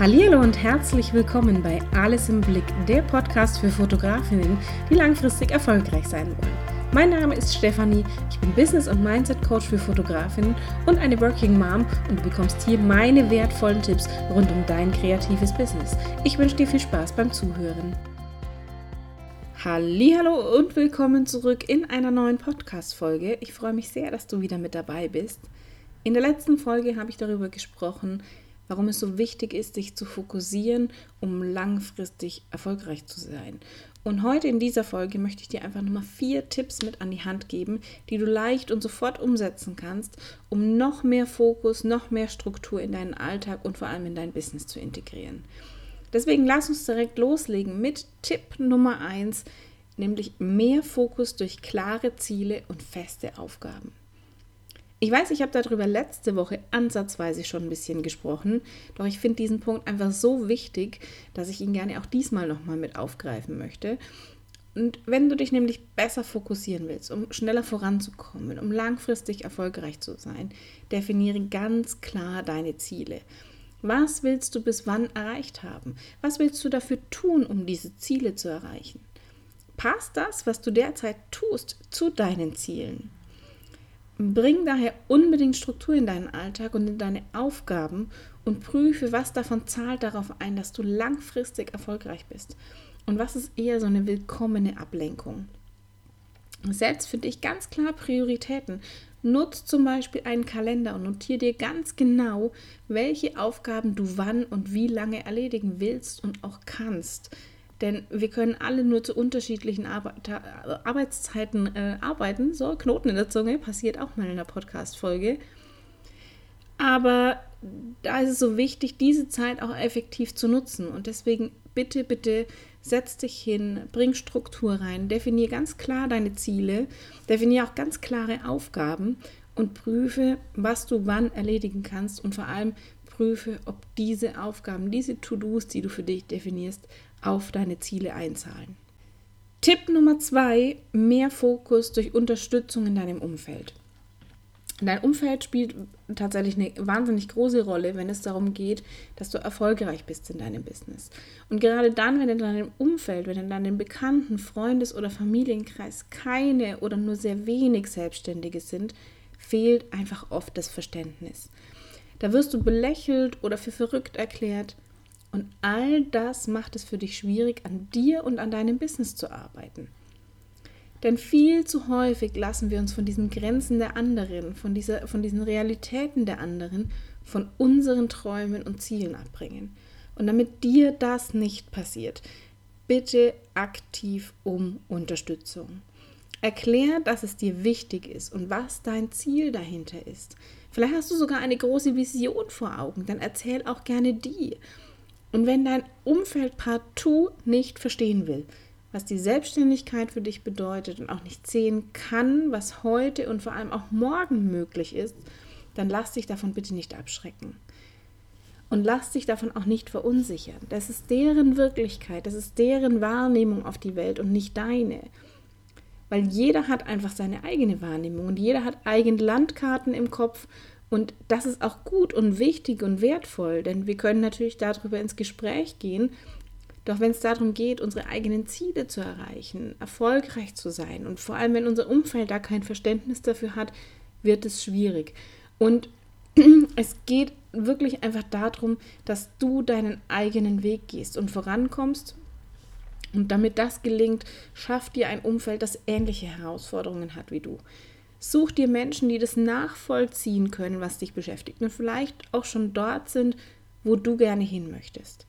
Hallo und herzlich willkommen bei Alles im Blick, der Podcast für Fotografinnen, die langfristig erfolgreich sein wollen. Mein Name ist Stefanie, ich bin Business- und Mindset-Coach für Fotografinnen und eine Working Mom und du bekommst hier meine wertvollen Tipps rund um dein kreatives Business. Ich wünsche dir viel Spaß beim Zuhören. Hallo und willkommen zurück in einer neuen Podcast-Folge. Ich freue mich sehr, dass du wieder mit dabei bist. In der letzten Folge habe ich darüber gesprochen, warum es so wichtig ist, sich zu fokussieren, um langfristig erfolgreich zu sein. Und heute in dieser Folge möchte ich dir einfach nochmal vier Tipps mit an die Hand geben, die du leicht und sofort umsetzen kannst, um noch mehr Fokus, noch mehr Struktur in deinen Alltag und vor allem in dein Business zu integrieren. Deswegen lass uns direkt loslegen mit Tipp Nummer eins, nämlich mehr Fokus durch klare Ziele und feste Aufgaben. Ich weiß, ich habe darüber letzte Woche ansatzweise schon ein bisschen gesprochen, doch ich finde diesen Punkt einfach so wichtig, dass ich ihn gerne auch diesmal nochmal mit aufgreifen möchte. Und wenn du dich nämlich besser fokussieren willst, um schneller voranzukommen, um langfristig erfolgreich zu sein, definiere ganz klar deine Ziele. Was willst du bis wann erreicht haben? Was willst du dafür tun, um diese Ziele zu erreichen? Passt das, was du derzeit tust, zu deinen Zielen? Bring daher unbedingt Struktur in deinen Alltag und in deine Aufgaben und prüfe, was davon zahlt darauf ein, dass du langfristig erfolgreich bist und was ist eher so eine willkommene Ablenkung. Setz für dich ganz klar Prioritäten. Nutz zum Beispiel einen Kalender und notiere dir ganz genau, welche Aufgaben du wann und wie lange erledigen willst und auch kannst. Denn wir können alle nur zu unterschiedlichen Arbeit Arbeitszeiten äh, arbeiten. So, Knoten in der Zunge, passiert auch mal in der Podcast-Folge. Aber da ist es so wichtig, diese Zeit auch effektiv zu nutzen. Und deswegen bitte, bitte setz dich hin, bring Struktur rein, definier ganz klar deine Ziele, definier auch ganz klare Aufgaben und prüfe, was du wann erledigen kannst und vor allem prüfe, ob diese Aufgaben, diese To-Dos, die du für dich definierst, auf deine Ziele einzahlen. Tipp Nummer zwei, mehr Fokus durch Unterstützung in deinem Umfeld. Dein Umfeld spielt tatsächlich eine wahnsinnig große Rolle, wenn es darum geht, dass du erfolgreich bist in deinem Business. Und gerade dann, wenn in deinem Umfeld, wenn in deinem Bekannten, Freundes- oder Familienkreis keine oder nur sehr wenig Selbstständige sind, fehlt einfach oft das Verständnis. Da wirst du belächelt oder für verrückt erklärt und all das macht es für dich schwierig, an dir und an deinem Business zu arbeiten. Denn viel zu häufig lassen wir uns von diesen Grenzen der anderen, von, dieser, von diesen Realitäten der anderen, von unseren Träumen und Zielen abbringen. Und damit dir das nicht passiert, bitte aktiv um Unterstützung. Erklär, dass es dir wichtig ist und was dein Ziel dahinter ist. Vielleicht hast du sogar eine große Vision vor Augen, dann erzähl auch gerne die. Und wenn dein Umfeld partout nicht verstehen will, was die Selbstständigkeit für dich bedeutet und auch nicht sehen kann, was heute und vor allem auch morgen möglich ist, dann lass dich davon bitte nicht abschrecken. Und lass dich davon auch nicht verunsichern. Das ist deren Wirklichkeit, das ist deren Wahrnehmung auf die Welt und nicht deine. Weil jeder hat einfach seine eigene Wahrnehmung und jeder hat eigene Landkarten im Kopf und das ist auch gut und wichtig und wertvoll, denn wir können natürlich darüber ins Gespräch gehen. Doch wenn es darum geht, unsere eigenen Ziele zu erreichen, erfolgreich zu sein und vor allem, wenn unser Umfeld da kein Verständnis dafür hat, wird es schwierig. Und es geht wirklich einfach darum, dass du deinen eigenen Weg gehst und vorankommst. Und damit das gelingt, schaff dir ein Umfeld, das ähnliche Herausforderungen hat wie du. Such dir Menschen, die das nachvollziehen können, was dich beschäftigt und vielleicht auch schon dort sind, wo du gerne hin möchtest.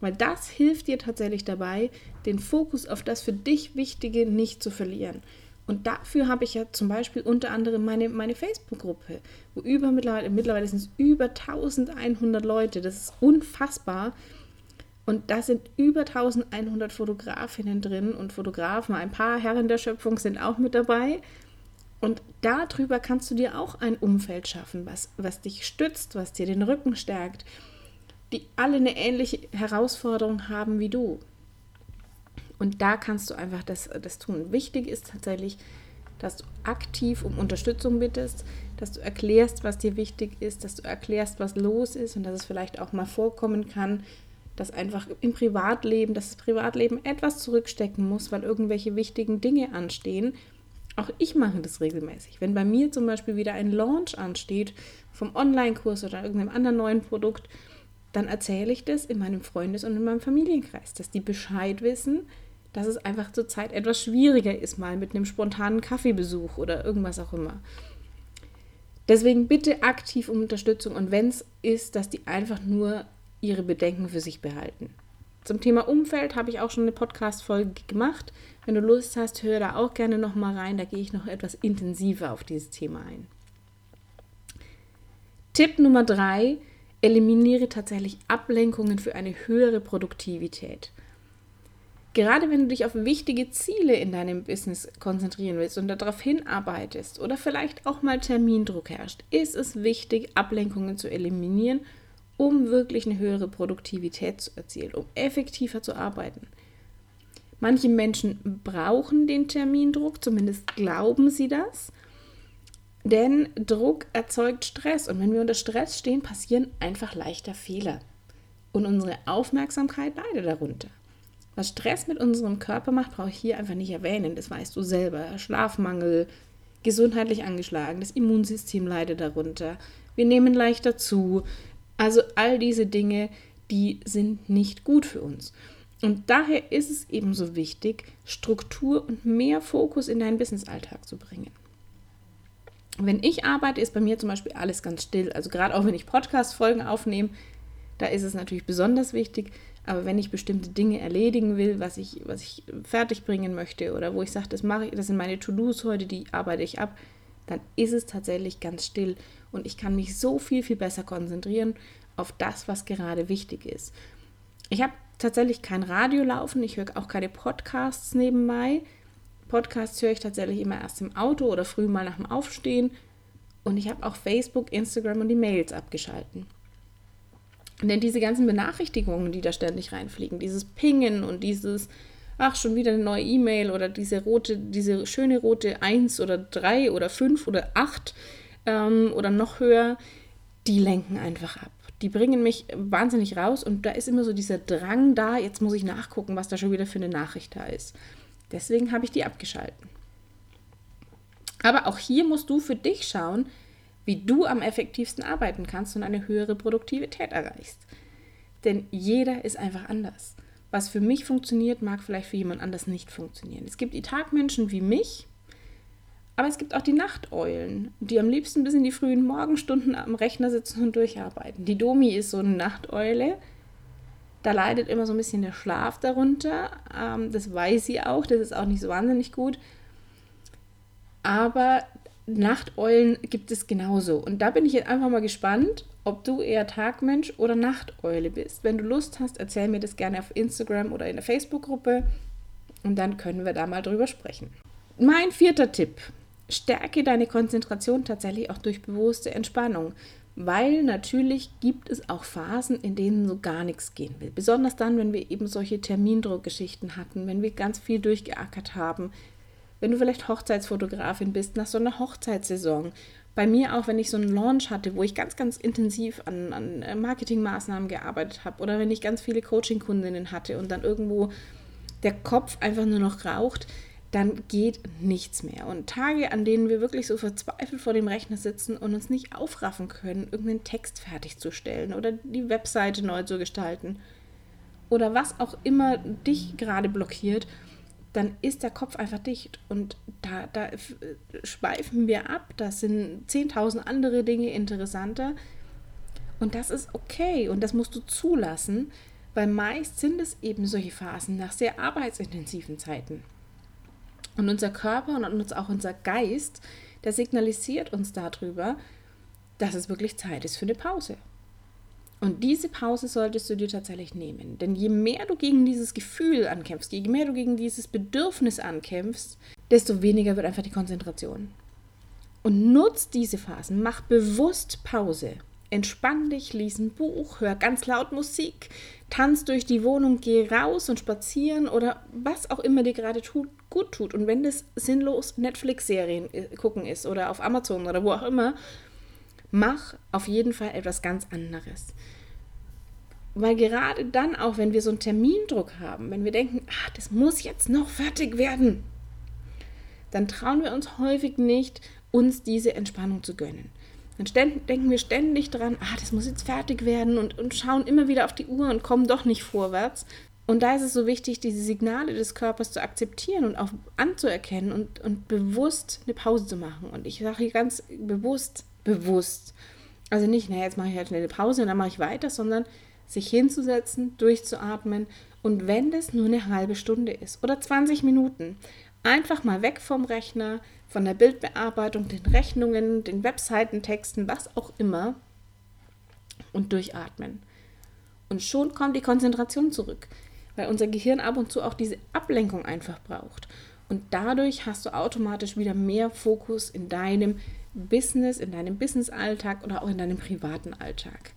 Weil das hilft dir tatsächlich dabei, den Fokus auf das für dich Wichtige nicht zu verlieren. Und dafür habe ich ja zum Beispiel unter anderem meine, meine Facebook-Gruppe, wo über mittlerweile, mittlerweile sind es über 1100 Leute. Das ist unfassbar. Und da sind über 1100 Fotografinnen drin und Fotografen. Ein paar Herren der Schöpfung sind auch mit dabei. Und darüber kannst du dir auch ein Umfeld schaffen, was, was dich stützt, was dir den Rücken stärkt, die alle eine ähnliche Herausforderung haben wie du. Und da kannst du einfach das, das tun. Wichtig ist tatsächlich, dass du aktiv um Unterstützung bittest, dass du erklärst, was dir wichtig ist, dass du erklärst, was los ist und dass es vielleicht auch mal vorkommen kann, dass einfach im Privatleben, dass das Privatleben etwas zurückstecken muss, weil irgendwelche wichtigen Dinge anstehen. Auch ich mache das regelmäßig. Wenn bei mir zum Beispiel wieder ein Launch ansteht vom Online-Kurs oder irgendeinem anderen neuen Produkt, dann erzähle ich das in meinem Freundes- und in meinem Familienkreis, dass die Bescheid wissen, dass es einfach zurzeit etwas schwieriger ist, mal mit einem spontanen Kaffeebesuch oder irgendwas auch immer. Deswegen bitte aktiv um Unterstützung und wenn es ist, dass die einfach nur ihre Bedenken für sich behalten. Zum Thema Umfeld habe ich auch schon eine Podcast-Folge gemacht. Wenn du Lust hast, hör da auch gerne nochmal rein. Da gehe ich noch etwas intensiver auf dieses Thema ein. Tipp Nummer drei: Eliminiere tatsächlich Ablenkungen für eine höhere Produktivität. Gerade wenn du dich auf wichtige Ziele in deinem Business konzentrieren willst und darauf hinarbeitest oder vielleicht auch mal Termindruck herrscht, ist es wichtig, Ablenkungen zu eliminieren, um wirklich eine höhere Produktivität zu erzielen, um effektiver zu arbeiten. Manche Menschen brauchen den Termindruck, zumindest glauben sie das, denn Druck erzeugt Stress und wenn wir unter Stress stehen, passieren einfach leichter Fehler und unsere Aufmerksamkeit leidet darunter. Was Stress mit unserem Körper macht, brauche ich hier einfach nicht erwähnen. Das weißt du selber. Schlafmangel, gesundheitlich angeschlagen, das Immunsystem leidet darunter. Wir nehmen leichter zu. Also all diese Dinge, die sind nicht gut für uns. Und daher ist es ebenso wichtig, Struktur und mehr Fokus in deinen Businessalltag zu bringen. Wenn ich arbeite, ist bei mir zum Beispiel alles ganz still. Also gerade auch wenn ich Podcast-Folgen aufnehme, da ist es natürlich besonders wichtig, aber wenn ich bestimmte Dinge erledigen will, was ich, was ich fertig bringen möchte oder wo ich sage, das mache ich, das sind meine To-Dos heute, die arbeite ich ab, dann ist es tatsächlich ganz still und ich kann mich so viel, viel besser konzentrieren auf das, was gerade wichtig ist. Ich habe tatsächlich kein Radio laufen, ich höre auch keine Podcasts nebenbei. Podcasts höre ich tatsächlich immer erst im Auto oder früh mal nach dem Aufstehen und ich habe auch Facebook, Instagram und die Mails abgeschalten. Denn diese ganzen Benachrichtigungen, die da ständig reinfliegen, dieses Pingen und dieses, ach, schon wieder eine neue E-Mail oder diese rote, diese schöne rote 1 oder 3 oder 5 oder 8 ähm, oder noch höher, die lenken einfach ab. Die bringen mich wahnsinnig raus und da ist immer so dieser Drang da, jetzt muss ich nachgucken, was da schon wieder für eine Nachricht da ist. Deswegen habe ich die abgeschalten. Aber auch hier musst du für dich schauen, wie du am effektivsten arbeiten kannst und eine höhere Produktivität erreichst. Denn jeder ist einfach anders. Was für mich funktioniert, mag vielleicht für jemand anders nicht funktionieren. Es gibt die Tagmenschen wie mich, aber es gibt auch die Nachteulen, die am liebsten bis in die frühen Morgenstunden am Rechner sitzen und durcharbeiten. Die Domi ist so eine Nachteule. Da leidet immer so ein bisschen der Schlaf darunter. Ähm, das weiß sie auch. Das ist auch nicht so wahnsinnig gut. Aber Nachteulen gibt es genauso. Und da bin ich jetzt einfach mal gespannt, ob du eher Tagmensch oder Nachteule bist. Wenn du Lust hast, erzähl mir das gerne auf Instagram oder in der Facebook-Gruppe und dann können wir da mal drüber sprechen. Mein vierter Tipp. Stärke deine Konzentration tatsächlich auch durch bewusste Entspannung, weil natürlich gibt es auch Phasen, in denen so gar nichts gehen will. Besonders dann, wenn wir eben solche Termindruckgeschichten hatten, wenn wir ganz viel durchgeackert haben, wenn du vielleicht Hochzeitsfotografin bist, nach so einer Hochzeitssaison. Bei mir auch, wenn ich so einen Launch hatte, wo ich ganz, ganz intensiv an, an äh, Marketingmaßnahmen gearbeitet habe oder wenn ich ganz viele Coaching-Kundinnen hatte und dann irgendwo der Kopf einfach nur noch raucht, dann geht nichts mehr. Und Tage, an denen wir wirklich so verzweifelt vor dem Rechner sitzen und uns nicht aufraffen können, irgendeinen Text fertigzustellen oder die Webseite neu zu gestalten oder was auch immer dich gerade blockiert, dann ist der Kopf einfach dicht und da, da schweifen wir ab. Da sind 10.000 andere Dinge interessanter und das ist okay und das musst du zulassen, weil meist sind es eben solche Phasen nach sehr arbeitsintensiven Zeiten. Und unser Körper und auch unser Geist, der signalisiert uns darüber, dass es wirklich Zeit ist für eine Pause. Und diese Pause solltest du dir tatsächlich nehmen. Denn je mehr du gegen dieses Gefühl ankämpfst, je mehr du gegen dieses Bedürfnis ankämpfst, desto weniger wird einfach die Konzentration. Und nutz diese Phasen, mach bewusst Pause. Entspann dich, lies ein Buch, hör ganz laut Musik, tanz durch die Wohnung, geh raus und spazieren oder was auch immer dir gerade tut, gut tut. Und wenn das sinnlos Netflix-Serien äh, gucken ist oder auf Amazon oder wo auch immer, mach auf jeden Fall etwas ganz anderes. Weil gerade dann auch, wenn wir so einen Termindruck haben, wenn wir denken, ah, das muss jetzt noch fertig werden, dann trauen wir uns häufig nicht, uns diese Entspannung zu gönnen. Dann denken wir ständig dran, ah, das muss jetzt fertig werden und, und schauen immer wieder auf die Uhr und kommen doch nicht vorwärts. Und da ist es so wichtig, diese Signale des Körpers zu akzeptieren und auch anzuerkennen und, und bewusst eine Pause zu machen. Und ich sage hier ganz bewusst, bewusst. Also nicht, naja, jetzt mache ich halt schnell eine Pause und dann mache ich weiter, sondern sich hinzusetzen, durchzuatmen und wenn das nur eine halbe Stunde ist oder 20 Minuten, einfach mal weg vom Rechner, von der Bildbearbeitung, den Rechnungen, den Webseitentexten, was auch immer und durchatmen. Und schon kommt die Konzentration zurück, weil unser Gehirn ab und zu auch diese Ablenkung einfach braucht. Und dadurch hast du automatisch wieder mehr Fokus in deinem Business, in deinem Business-Alltag oder auch in deinem privaten Alltag.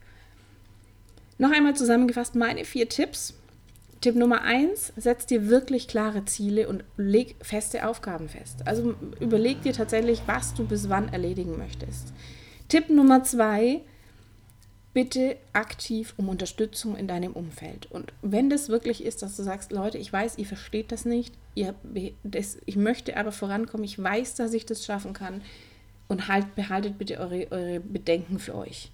Noch einmal zusammengefasst meine vier Tipps, Tipp Nummer eins, setz dir wirklich klare Ziele und leg feste Aufgaben fest. Also überleg dir tatsächlich, was du bis wann erledigen möchtest. Tipp Nummer zwei, bitte aktiv um Unterstützung in deinem Umfeld. Und wenn das wirklich ist, dass du sagst, Leute, ich weiß, ihr versteht das nicht, ihr, das, ich möchte aber vorankommen, ich weiß, dass ich das schaffen kann und halt, behaltet bitte eure, eure Bedenken für euch.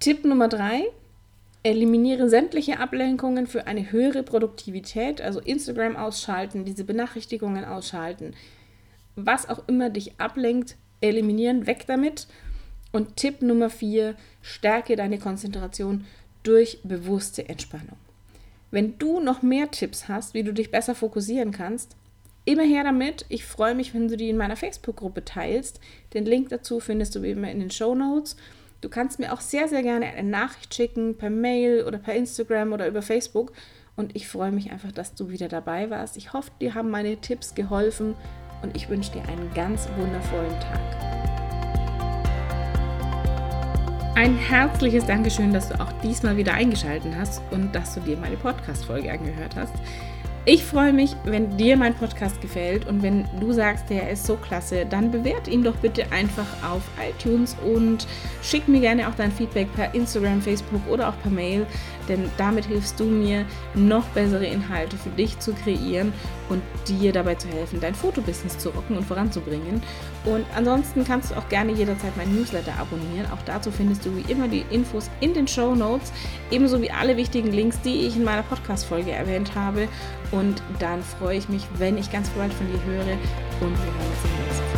Tipp Nummer drei, Eliminiere sämtliche Ablenkungen für eine höhere Produktivität, also Instagram ausschalten, diese Benachrichtigungen ausschalten. Was auch immer dich ablenkt, eliminieren, weg damit. Und Tipp Nummer vier, stärke deine Konzentration durch bewusste Entspannung. Wenn du noch mehr Tipps hast, wie du dich besser fokussieren kannst, immer her damit. Ich freue mich, wenn du die in meiner Facebook-Gruppe teilst. Den Link dazu findest du wie immer in den Show Notes. Du kannst mir auch sehr, sehr gerne eine Nachricht schicken, per Mail oder per Instagram oder über Facebook. Und ich freue mich einfach, dass du wieder dabei warst. Ich hoffe, dir haben meine Tipps geholfen und ich wünsche dir einen ganz wundervollen Tag. Ein herzliches Dankeschön, dass du auch diesmal wieder eingeschaltet hast und dass du dir meine Podcast-Folge angehört hast. Ich freue mich, wenn dir mein Podcast gefällt und wenn du sagst, der ist so klasse, dann bewert ihn doch bitte einfach auf iTunes und schick mir gerne auch dein Feedback per Instagram, Facebook oder auch per Mail, denn damit hilfst du mir, noch bessere Inhalte für dich zu kreieren und dir dabei zu helfen, dein Fotobusiness zu rocken und voranzubringen. Und ansonsten kannst du auch gerne jederzeit mein Newsletter abonnieren. Auch dazu findest du wie immer die Infos in den Show Notes, ebenso wie alle wichtigen Links, die ich in meiner Podcast-Folge erwähnt habe. Und dann freue ich mich, wenn ich ganz bald von dir höre und wir hören uns im nächsten